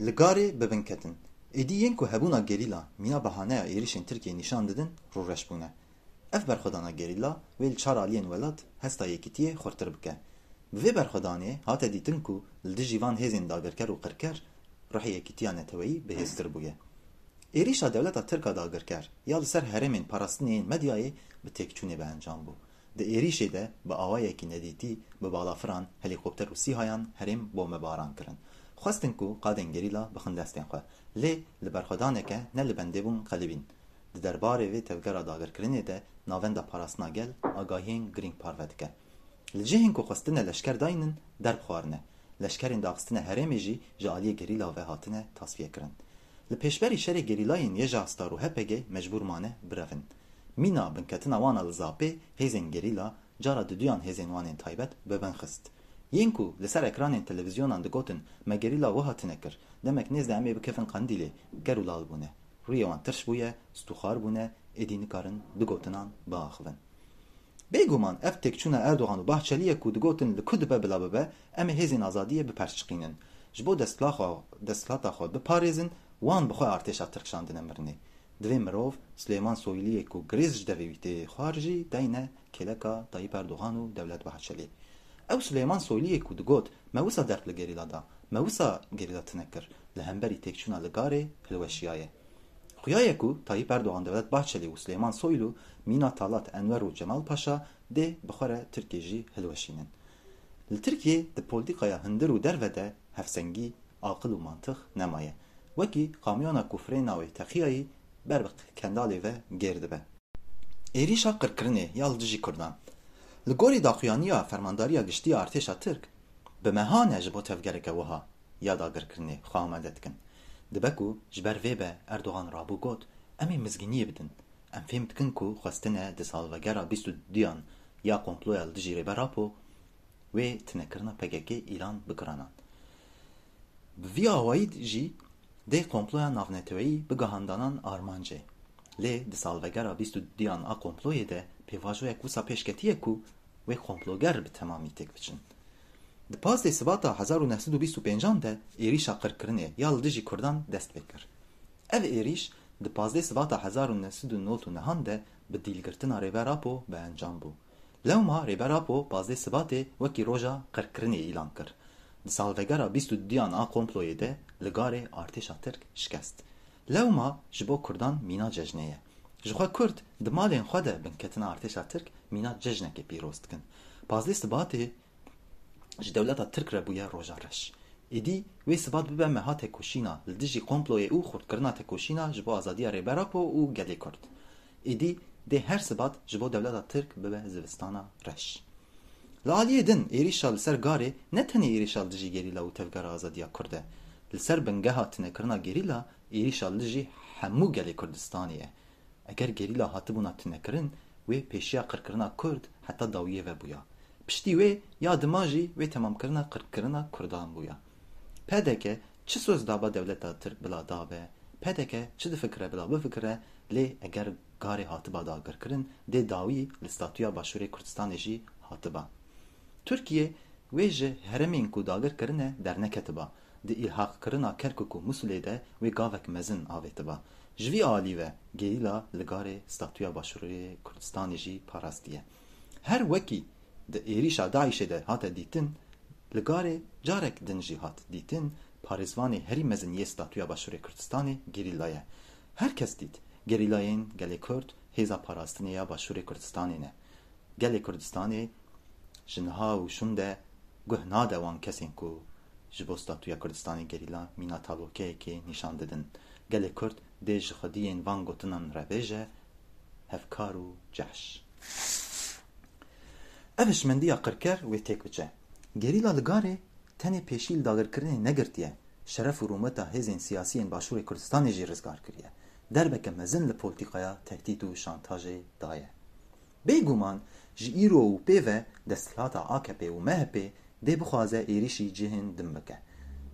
Li garê bi bin ketin. Êdî yên ku hebûna gerîla mîna behaneya êrişên Tirkiyeyê nîşan didin rûreş bûne. Ev berxwedana gerîla wê li çar aliyên welat hesta yekitiyê xurtir bike. Bi vê berxwedanê hate dîtin ku li dijî van hêzên dagirker û qirker ruhê yekitiya neteweyî bihêztir bûye. Êrişa dewleta Tirk a dagirker ya li ser herêmên parastinê yên medyayê bi têkçûnê bi encam bû. Di êrîşê de bi awayekî nedîtî bi balafiran, helîkopter û sîhayan herêm bombebaran kirin. Xwestin ku qadên gerîla bixin destên xwe. Lê li berxwedaneke ne li bendê bûn qelibîn. Di derbarê vê tevgera dagirkirinê de Navenda Parastina Gel agahiyên girîng parve dike. Li cihên ku xwestine leşker daynin derb xwarine. Leşkerên daxistine herêmê jî ji aliyê gerîla ve hatine tasfiyekirin. Li pêşberî şerê gerîlayên Yeja Star û HPG mecbûr mane birevin. Mîna binketina wan a li Zapê hêzên gerîla cara duduyan hêzên wan ên taybet bi bin xist. Yên ku li ser ekranên televîzyonan digotin me gerîla wiha tune kir, demek nêzde em ê bikevin Qendîlê, ker û lal bûne. Rûyê wan tirş bûye, stûxar bûne, êdî nikarin bi gotinan biaxivin. Bêguman ev têkçûna Erdogan û Bahçelî ye ku digotin li ku dibe bila bibe, Em ê hêzên azadiyê biperçiqînin. Ji bo destla xwe, desthilata xwe biparêzin, wan bi xwe artêşa tirk şandine mirinê. Divê mirov Silêman Soyliyê ku girêz ji devê wî tê xwar jî deyne kêleka Tayyîp Erdogan û Dewlet Bahçelî. Ew Silêman Soyliyê ku digot me wisa dert li gerîla da, me wisa gerîla tune kir, li hemberî têkçûna li garê hilweşiyaye. Xuya ye ku Tayyîp Erdogan, Dewlet Bahçelî û Silêman Soylu mîna Talat Enwer û Cemal Paşa dê bi xwe re tirkê jî hilweşînin. Li Tirkiyê di polîtîkaya hundir û derve de hevsengî, aqil û mantix nemaye. Wekî kamyona ku firê navê teqiyayî ber bi kendalê ve gêr dibe. Êrîşa qirkirinê ya li dijî Kurdan, li gorî daxuyaniya Fermandariya Giştî ya Artêşa Tirk, bi mehan e ji bo tevgereke wiha ya dagirkirinê xwe amade dikin. Dibe ku ji ber vê be Erdogan rabû got, Em ê mizgîniyê bidin. Em fêm dikin ku xwestine di salvegera bîst û duyan ya komploya li dijî Rêber Apo wê tinekirina pkk îlan bikiranan. Bi vî awayî jî dê komploya navneteweyî bigihandanan armancê. Lê di salvegera bîst û duyan a komployê de pêvajoyek wisa pêş ketiye ku wê komploger bi temamî têk biçin. Di pazdê sibata hezar û neh sed û bîst û pênc an de êrîşa qirkirinê ya li dijî kurdan dest pê kir. Ev êrîş di pazdeh Sibata hezar û neh sed û nod û nehan de bi dîlgirtina Rêber Apo bi encam bû. Lewma Rêber Apo pazdeh Sibatê wekî roja qirkirinê îlan kir. Di salvegera bîst û duyan a komployê de li Garê artêşa Tirk şikest. Lewma ji bo Kurdan mîna cejnê ye. Ji xwe Kurd di malên xwe de binketina artêşa Tirk mîna cejnekê pîroz dikin. Pazdeh Sibatê ji dewleta Tirk re bûye roja reş. Êdî wê sibat bibe meha tekoşîna li dijî komployê û xurtkirina tekoşîna ji bo azadiya Rêber Apo û gelê Kurd. Êdî dê her sibat ji bo dewleta Tirk bibe zivistana reş. Li aliyê din êrîşa li ser Garê ne tenê êrîşa li dijî gerîla û tevgera azadiya Kurd e. Li ser bingeha tunekirina gerîla êrîşa li dijî hemû gelê Kurdistanê ye. Eger gerîla hatibûna tunekirin, wê pêşiya qirkirina kurd heta dawiyê ve bûya. Piştî wê ya dima jî wê temamkirina qirkirina kurdan bûya. Pdk çi soz daba dewleta tirk bila dabe? Pdk çi difikire bila bifikire, lê eger garê hatiba dagirkirin, dê dawî li statuya Başûrê Kurdistanê jî hatiba. Tirkiyê wê ji heremên ku dagir kirine derneketiba. Di îlhaqkirina Kerkûk û Mûsilê de wê gavek mezin avêtiba. Ji vî alî ve gerîla li garê statuya Başûrê Kurdistanê jî parastiye. Her wekî di êrîşa DAIŞ'ê de hate dîtin, li garê carek din jî hat dîtin, parêzvanê herî mezin yê statuya Başûrê Kurdistanê gerîla ye. Her kes dît, gerîlayên gelê Kurd hêza parastinê ya Başûrê Kurdistanê ne. Gelê Kurdistanê ji niha û şûnde guh nade wan kesên ku ji bo statuya Kurdistanê gerîla mîna tablokeyekê nîşan didin. Gelê Kurd dê ji xwediyên van gotinan re bêje hevkar û cehş. Ev hişmendiya qirker wê têk biçe. Gerîla li Garê tenê pêşî li dagirkirinê negirtiye, şeref û rûmeta hêzên siyasî yên Başûrê Kurdistanê jî rizgar kiriye. Derbeke mezin li poltîkaya tehdît û şantajê daye. Bêguman ji îro û pê ve desthilata AKP'ê û MHP'ê dê bixwaze êrîşî cihên din bike.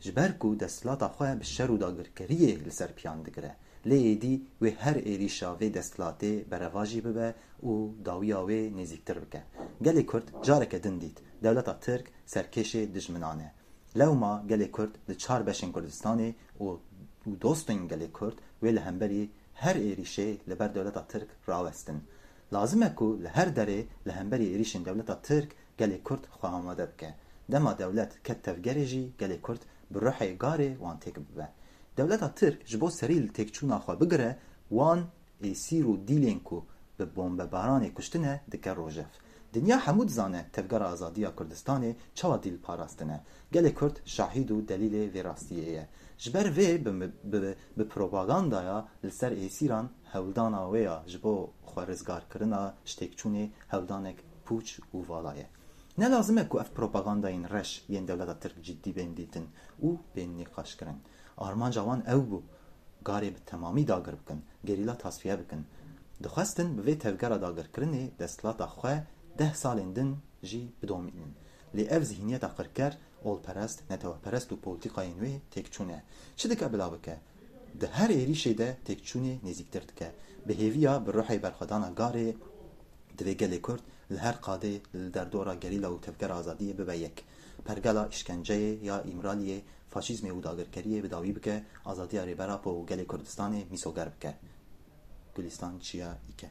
Ji ber ku desthilata xwe bi şer û dagirkeriyê li ser piyan digire. Lê êdî wê her êrîşa vê desthilatê berevajî bibe û dawiya wê nêzîktir bike. Gelê Kurd careke din dît, dewleta Tirk serkêşê dijminan e. Lewma gelê Kurd di çar beşên Kurdistanê û û dostên gelê Kurd wê li hemberî her êrîşê li ber dewleta Tirk rawestin. Lazim e ku li her derê li hemberî êrîşên dewleta Tirk gelê Kurd xwe amade bike. Dema dewlet ket tevgerê jî gelê Kurd bi ruhê garê wan têk bibe. Dewleta Tirk ji bo serî li têkçûna xwe bigire wan Hêsîr û dîlên ku bi bombebaranê kuştine dike rojev. Dinya hemû dizane Tevgera Azadiya Kurdistanê çawa dîl parastine. Gelê Kurd şahîd û delîlê vê rastiyê ye. Ji ber vê bi bi propagandaya li ser Hêsîran hewldana wê ya ji bo xwe rizgarkirina jitêkçûnê hewldanek pûç û vala ye. Ne lazim e ku ev propagandayên reş yên dewleta Tirk ciddî bên dîtin û bên nîqaşkirin. Armanca wan ew bû. karê bi temamî dagir bikin, gerîla tasfiye bikin. Dixwestin bi vê tevgera dagirkirinê desthilata xwe deh salên din jî bidomînin. Lê ev zihîniyeta qirker, olperest, neteweperest û poltîkayên wê têkçûn e. Çi dike bila bike? Di her êrîşê de têkçûnê nêzîktir dike. Bi hêviya bi ruhê berxwedana karê divê gelê Kurd li her qadê li derdora gerîla û tevgera azadiyê bibe yek. Pergala îşkenceyê ya Îmraliyê faşîzmê û dagirkeriyê bi dawî bike, azadiya Rêber Apo û gelê Kurdistanê mîsoger bike. Gulîstan Çiya Îke.